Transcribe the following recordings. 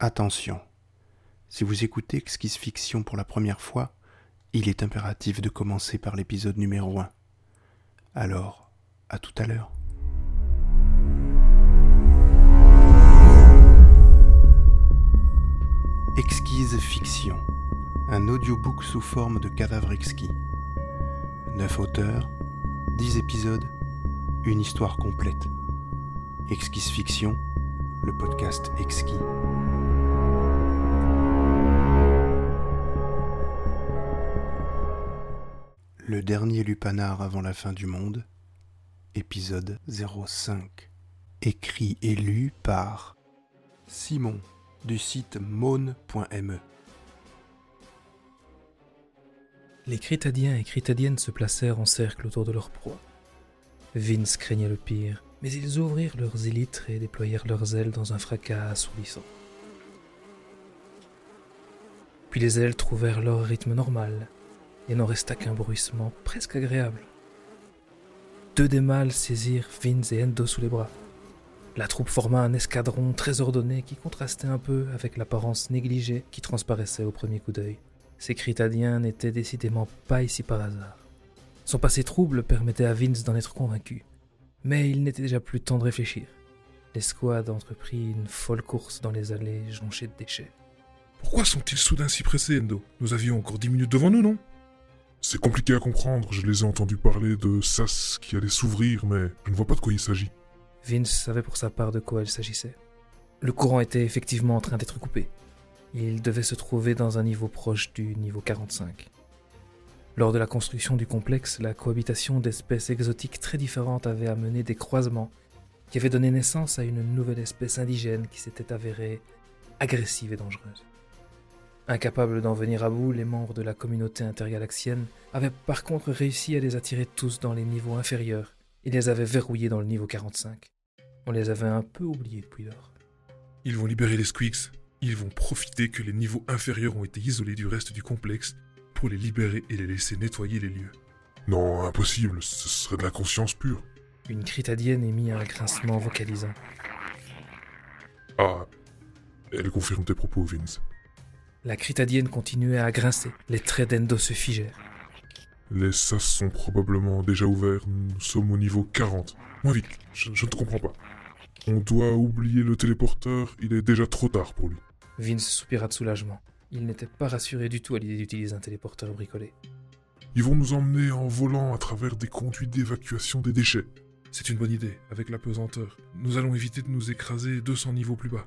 Attention, si vous écoutez Exquise Fiction pour la première fois, il est impératif de commencer par l'épisode numéro 1. Alors, à tout à l'heure. Exquise Fiction, un audiobook sous forme de cadavre exquis. Neuf auteurs, dix épisodes, une histoire complète. Exquise Fiction, le podcast exquis. Le dernier lupanar avant la fin du monde, épisode 05. Écrit et lu par Simon du site maune.me. Les Critadiens et Critadiennes se placèrent en cercle autour de leur proie. Vince craignait le pire, mais ils ouvrirent leurs élytres et déployèrent leurs ailes dans un fracas assourdissant. Puis les ailes trouvèrent leur rythme normal, et n'en resta qu'un bruissement presque agréable. Deux des mâles saisirent Vince et Endo sous les bras. La troupe forma un escadron très ordonné qui contrastait un peu avec l'apparence négligée qui transparaissait au premier coup d'œil. Ces Critadiens n'étaient décidément pas ici par hasard. Son passé trouble permettait à Vince d'en être convaincu. Mais il n'était déjà plus temps de réfléchir. L'escouade entreprit une folle course dans les allées jonchées de déchets. Pourquoi sont-ils soudain si pressés, Endo? Nous avions encore dix minutes devant nous, non? C'est compliqué à comprendre, je les ai entendus parler de sas qui allait s'ouvrir, mais je ne vois pas de quoi il s'agit. Vince savait pour sa part de quoi il s'agissait. Le courant était effectivement en train d'être coupé. Il devait se trouver dans un niveau proche du niveau 45. Lors de la construction du complexe, la cohabitation d'espèces exotiques très différentes avait amené des croisements qui avaient donné naissance à une nouvelle espèce indigène qui s'était avérée agressive et dangereuse. Incapables d'en venir à bout, les membres de la communauté intergalaxienne avaient par contre réussi à les attirer tous dans les niveaux inférieurs et les avaient verrouillés dans le niveau 45. On les avait un peu oubliés depuis lors. Ils vont libérer les Squeaks, ils vont profiter que les niveaux inférieurs ont été isolés du reste du complexe pour les libérer et les laisser nettoyer les lieux. Non, impossible, ce serait de la conscience pure. Une critadienne émit un grincement vocalisant. Ah, elle confirme tes propos, Vince. La critadienne continuait à grincer, les traits d'Endo se figèrent. Les sas sont probablement déjà ouverts, nous sommes au niveau 40. Moins vite, je, je ne te comprends pas. On doit oublier le téléporteur, il est déjà trop tard pour lui. Vince soupira de soulagement. Il n'était pas rassuré du tout à l'idée d'utiliser un téléporteur bricolé. Ils vont nous emmener en volant à travers des conduits d'évacuation des déchets. C'est une bonne idée, avec la pesanteur. Nous allons éviter de nous écraser 200 niveaux plus bas.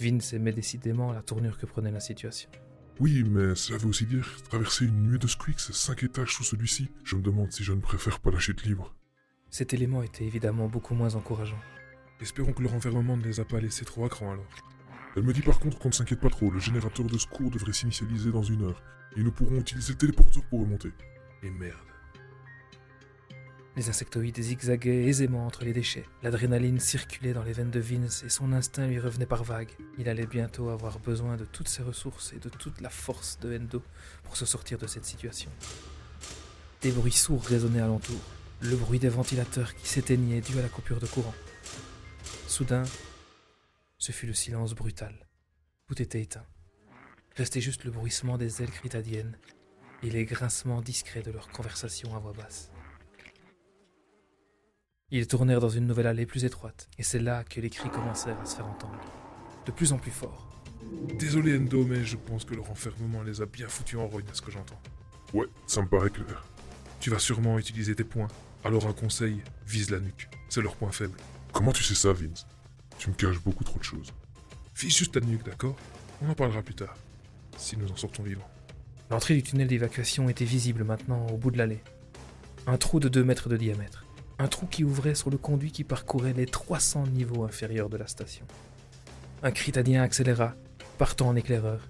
Vince aimait décidément la tournure que prenait la situation. Oui, mais cela veut aussi dire traverser une nuée de squeaks, cinq étages sous celui-ci. Je me demande si je ne préfère pas la chute libre. Cet élément était évidemment beaucoup moins encourageant. Espérons que le renfermement ne les a pas laissés trop à cran alors. Elle me dit par contre qu'on ne s'inquiète pas trop, le générateur de secours devrait s'initialiser dans une heure. Et nous pourrons utiliser le téléporteur pour remonter. Et merde. Les insectoïdes zigzaguaient aisément entre les déchets. L'adrénaline circulait dans les veines de Vince et son instinct lui revenait par vagues. Il allait bientôt avoir besoin de toutes ses ressources et de toute la force de Endo pour se sortir de cette situation. Des bruits sourds résonnaient alentour. Le bruit des ventilateurs qui s'éteignaient dû à la coupure de courant. Soudain, ce fut le silence brutal. Tout était éteint. Restait juste le bruissement des ailes critadiennes et les grincements discrets de leur conversation à voix basse. Ils tournèrent dans une nouvelle allée plus étroite, et c'est là que les cris commencèrent à se faire entendre, de plus en plus fort. Désolé Endo, mais je pense que le renfermement les a bien foutus en rogne à ce que j'entends. Ouais, ça me paraît clair. Tu vas sûrement utiliser tes points. Alors un conseil, vise la nuque. C'est leur point faible. Comment tu sais ça, Vince? Tu me caches beaucoup trop de choses. Vise juste ta nuque, d'accord? On en parlera plus tard. Si nous en sortons vivants. L'entrée du tunnel d'évacuation était visible maintenant au bout de l'allée. Un trou de 2 mètres de diamètre. Un trou qui ouvrait sur le conduit qui parcourait les 300 niveaux inférieurs de la station. Un critadien accéléra, partant en éclaireur.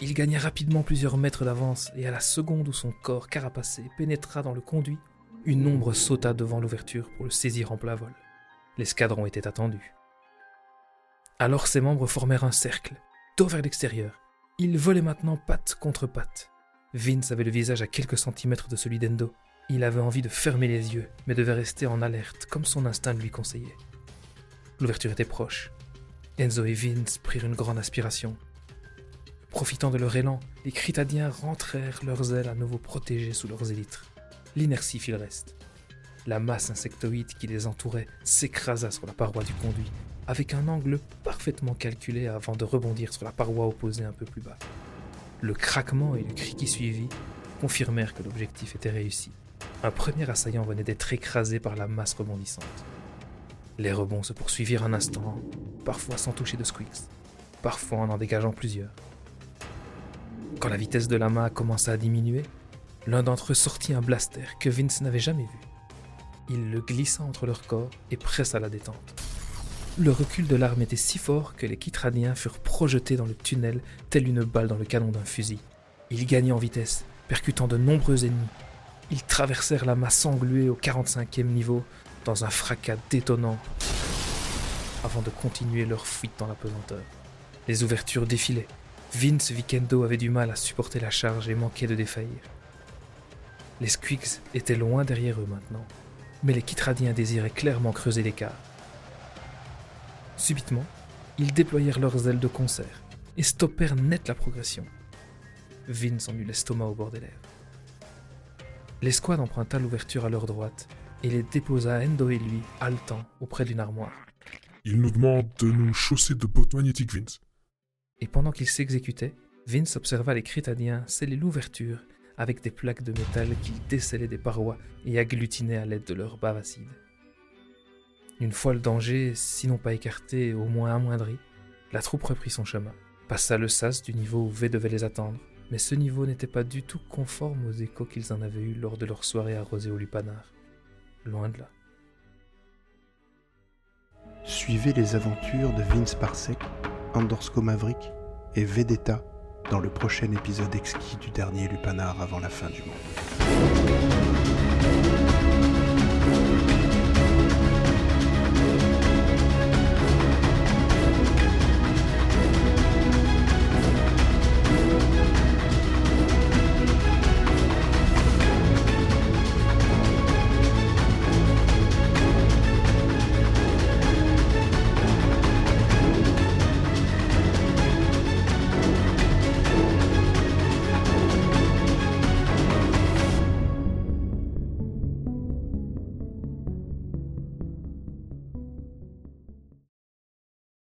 Il gagna rapidement plusieurs mètres d'avance et à la seconde où son corps carapacé pénétra dans le conduit, une ombre sauta devant l'ouverture pour le saisir en plein vol. L'escadron était attendu. Alors ses membres formèrent un cercle, dos vers l'extérieur. Ils volaient maintenant patte contre patte. Vince avait le visage à quelques centimètres de celui d'Endo. Il avait envie de fermer les yeux, mais devait rester en alerte, comme son instinct lui conseillait. L'ouverture était proche. Enzo et Vince prirent une grande aspiration. Profitant de leur élan, les Critadiens rentrèrent leurs ailes à nouveau protégées sous leurs élytres. L'inertie fit le reste. La masse insectoïde qui les entourait s'écrasa sur la paroi du conduit, avec un angle parfaitement calculé avant de rebondir sur la paroi opposée un peu plus bas. Le craquement et le cri qui suivit confirmèrent que l'objectif était réussi. Un premier assaillant venait d'être écrasé par la masse rebondissante. Les rebonds se poursuivirent un instant, parfois sans toucher de squeaks, parfois en en dégageant plusieurs. Quand la vitesse de l'amas commença à diminuer, l'un d'entre eux sortit un blaster que Vince n'avait jamais vu. Il le glissa entre leurs corps et pressa la détente. Le recul de l'arme était si fort que les Kitradiens furent projetés dans le tunnel tel une balle dans le canon d'un fusil. Ils gagnaient en vitesse, percutant de nombreux ennemis. Ils traversèrent la masse engluée au 45e niveau dans un fracas détonnant avant de continuer leur fuite dans la pesanteur. Les ouvertures défilaient. Vince Vikendo avait du mal à supporter la charge et manquait de défaillir. Les Squigs étaient loin derrière eux maintenant, mais les Kitradiens désiraient clairement creuser l'écart. Subitement, ils déployèrent leurs ailes de concert et stoppèrent net la progression. Vince en eut l'estomac au bord des lèvres. L'escouade emprunta l'ouverture à leur droite et les déposa Endo et lui, haletant, auprès d'une armoire. Il nous demande de nous chausser de bottes magnétiques, Vince. Et pendant qu'ils s'exécutaient, Vince observa les Critadiens sceller l'ouverture avec des plaques de métal qu'ils décellaient des parois et agglutinaient à l'aide de leurs bave acides. Une fois le danger, sinon pas écarté, au moins amoindri, la troupe reprit son chemin, passa le sas du niveau où V devait les attendre, mais ce niveau n'était pas du tout conforme aux échos qu'ils en avaient eus lors de leur soirée arrosée au lupanar. Loin de là. Suivez les aventures de Vince Parsec, Andorsko Maverick et Vedetta dans le prochain épisode exquis du dernier lupanar avant la fin du monde.